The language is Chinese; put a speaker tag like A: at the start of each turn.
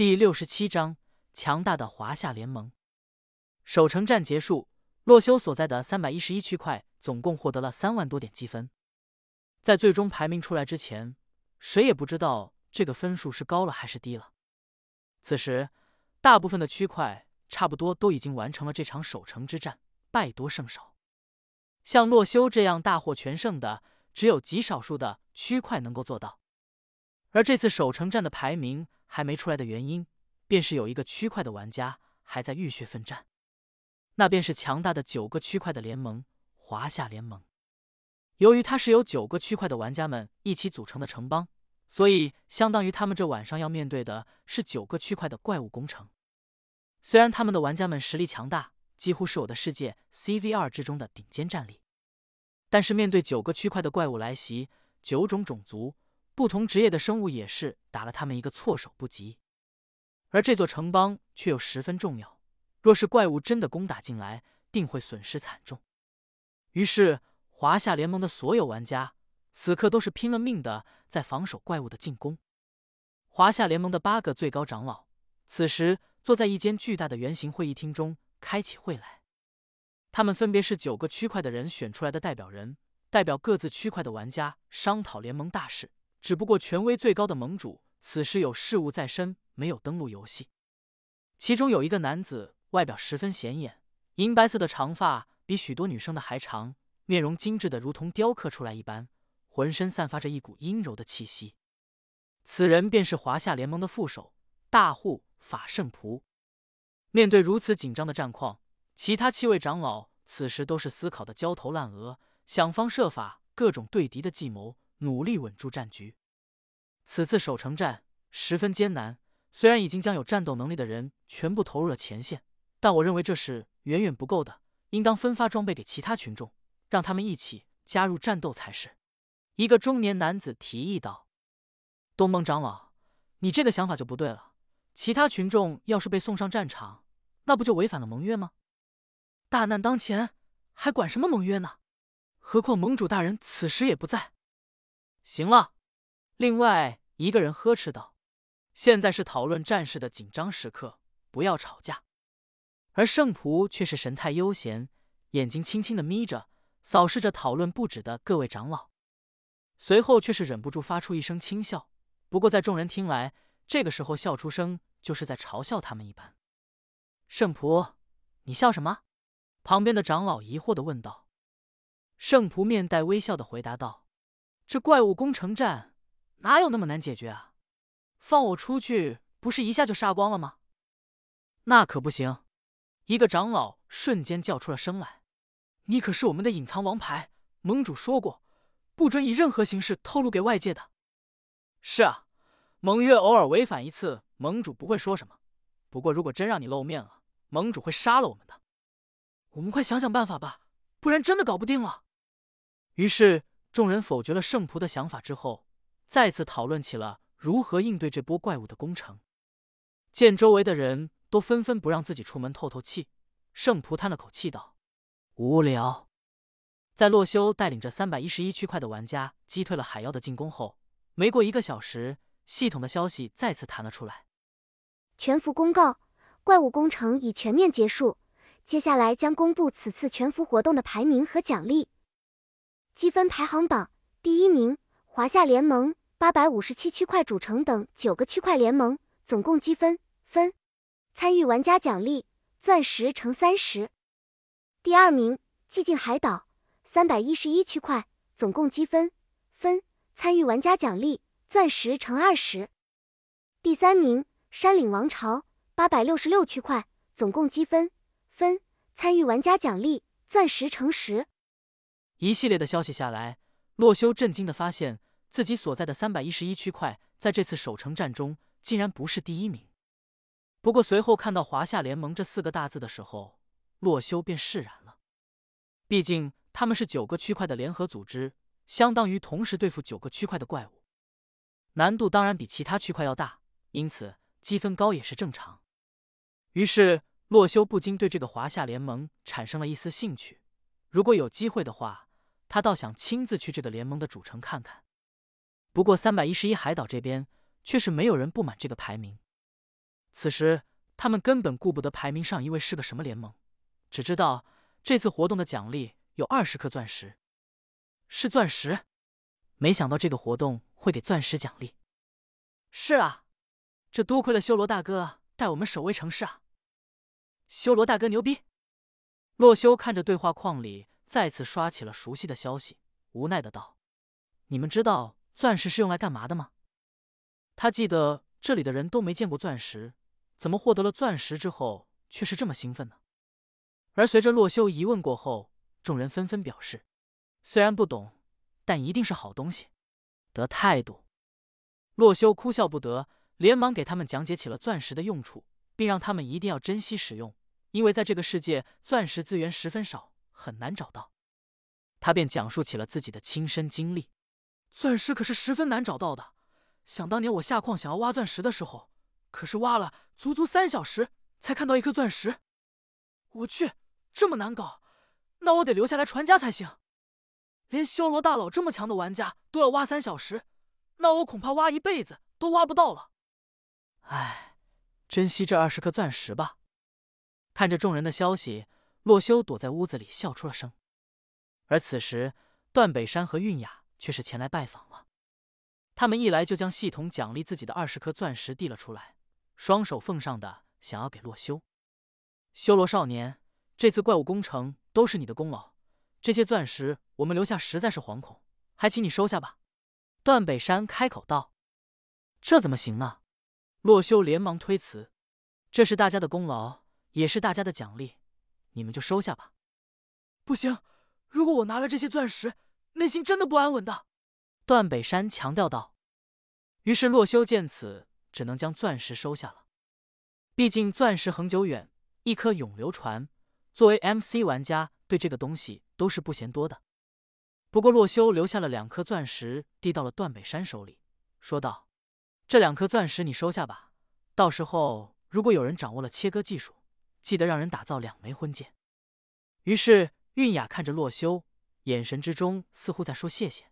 A: 第六十七章强大的华夏联盟。守城战结束，洛修所在的三百一十一区块总共获得了三万多点积分。在最终排名出来之前，谁也不知道这个分数是高了还是低了。此时，大部分的区块差不多都已经完成了这场守城之战，败多胜少。像洛修这样大获全胜的，只有极少数的区块能够做到。而这次守城战的排名。还没出来的原因，便是有一个区块的玩家还在浴血奋战，那便是强大的九个区块的联盟——华夏联盟。由于它是由九个区块的玩家们一起组成的城邦，所以相当于他们这晚上要面对的是九个区块的怪物攻城。虽然他们的玩家们实力强大，几乎是我的世界 CVR 之中的顶尖战力，但是面对九个区块的怪物来袭，九种种族。不同职业的生物也是打了他们一个措手不及，而这座城邦却又十分重要。若是怪物真的攻打进来，定会损失惨重。于是，华夏联盟的所有玩家此刻都是拼了命的在防守怪物的进攻。华夏联盟的八个最高长老此时坐在一间巨大的圆形会议厅中，开起会来。他们分别是九个区块的人选出来的代表人，代表各自区块的玩家商讨联盟大事。只不过权威最高的盟主此时有事务在身，没有登录游戏。其中有一个男子，外表十分显眼，银白色的长发比许多女生的还长，面容精致的如同雕刻出来一般，浑身散发着一股阴柔的气息。此人便是华夏联盟的副手大户法圣仆。面对如此紧张的战况，其他七位长老此时都是思考的焦头烂额，想方设法，各种对敌的计谋。努力稳住战局。此次守城战十分艰难，虽然已经将有战斗能力的人全部投入了前线，但我认为这是远远不够的，应当分发装备给其他群众，让他们一起加入战斗才是。一个中年男子提议道：“东盟长老，你这个想法就不对了。其他群众要是被送上战场，那不就违反了盟约吗？大难当前，还管什么盟约呢？何况盟主大人此时也不在。”行了，另外一个人呵斥道：“现在是讨论战事的紧张时刻，不要吵架。”而圣仆却是神态悠闲，眼睛轻轻的眯着，扫视着讨论不止的各位长老，随后却是忍不住发出一声轻笑。不过在众人听来，这个时候笑出声就是在嘲笑他们一般。圣仆，你笑什么？旁边的长老疑惑的问道。圣仆面带微笑的回答道。这怪物攻城战哪有那么难解决啊？放我出去，不是一下就杀光了吗？那可不行！一个长老瞬间叫出了声来：“你可是我们的隐藏王牌，盟主说过，不准以任何形式透露给外界的。”是啊，盟约偶尔违反一次，盟主不会说什么。不过如果真让你露面了，盟主会杀了我们的。我们快想想办法吧，不然真的搞不定了。于是。众人否决了圣仆的想法之后，再次讨论起了如何应对这波怪物的攻城。见周围的人都纷纷不让自己出门透透气，圣仆叹了口气道：“无聊。”在洛修带领着三百一十一区块的玩家击退了海妖的进攻后，没过一个小时，系统的消息再次弹了出来：“
B: 全服公告，怪物攻城已全面结束。接下来将公布此次全服活动的排名和奖励。”积分排行榜第一名，华夏联盟八百五十七区块主城等九个区块联盟，总共积分分。参与玩家奖励钻石乘三十。第二名，寂静海岛三百一十一区块，总共积分分。参与玩家奖励钻石乘二十。第三名，山岭王朝八百六十六区块，总共积分分。参与玩家奖励钻石乘十。
A: 一系列的消息下来，洛修震惊的发现自己所在的三百一十一区块在这次守城战中竟然不是第一名。不过随后看到华夏联盟这四个大字的时候，洛修便释然了。毕竟他们是九个区块的联合组织，相当于同时对付九个区块的怪物，难度当然比其他区块要大，因此积分高也是正常。于是洛修不禁对这个华夏联盟产生了一丝兴趣。如果有机会的话，他倒想亲自去这个联盟的主城看看。不过三百一十一海岛这边却是没有人不满这个排名。此时他们根本顾不得排名上一位是个什么联盟，只知道这次活动的奖励有二十颗钻石。是钻石？没想到这个活动会给钻石奖励。是啊，这多亏了修罗大哥带我们守卫城市啊！修罗大哥牛逼！洛修看着对话框里再次刷起了熟悉的消息，无奈的道：“你们知道钻石是用来干嘛的吗？”他记得这里的人都没见过钻石，怎么获得了钻石之后却是这么兴奋呢？而随着洛修疑问过后，众人纷纷表示，虽然不懂，但一定是好东西。得态度。洛修哭笑不得，连忙给他们讲解起了钻石的用处，并让他们一定要珍惜使用。因为在这个世界，钻石资源十分少，很难找到。他便讲述起了自己的亲身经历：钻石可是十分难找到的。想当年我下矿想要挖钻石的时候，可是挖了足足三小时才看到一颗钻石。我去，这么难搞，那我得留下来传家才行。连修罗大佬这么强的玩家都要挖三小时，那我恐怕挖一辈子都挖不到了。唉，珍惜这二十颗钻石吧。看着众人的消息，洛修躲在屋子里笑出了声。而此时，段北山和韵雅却是前来拜访了。他们一来就将系统奖励自己的二十颗钻石递了出来，双手奉上的想要给洛修。修罗少年，这次怪物工程都是你的功劳，这些钻石我们留下实在是惶恐，还请你收下吧。段北山开口道：“这怎么行呢？”洛修连忙推辞：“这是大家的功劳。”也是大家的奖励，你们就收下吧。不行，如果我拿了这些钻石，内心真的不安稳的。段北山强调道。于是洛修见此，只能将钻石收下了。毕竟钻石恒久远，一颗永流传。作为 MC 玩家，对这个东西都是不嫌多的。不过洛修留下了两颗钻石，递到了段北山手里，说道：“这两颗钻石你收下吧，到时候如果有人掌握了切割技术。”记得让人打造两枚婚戒。于是韵雅看着洛修，眼神之中似乎在说谢谢。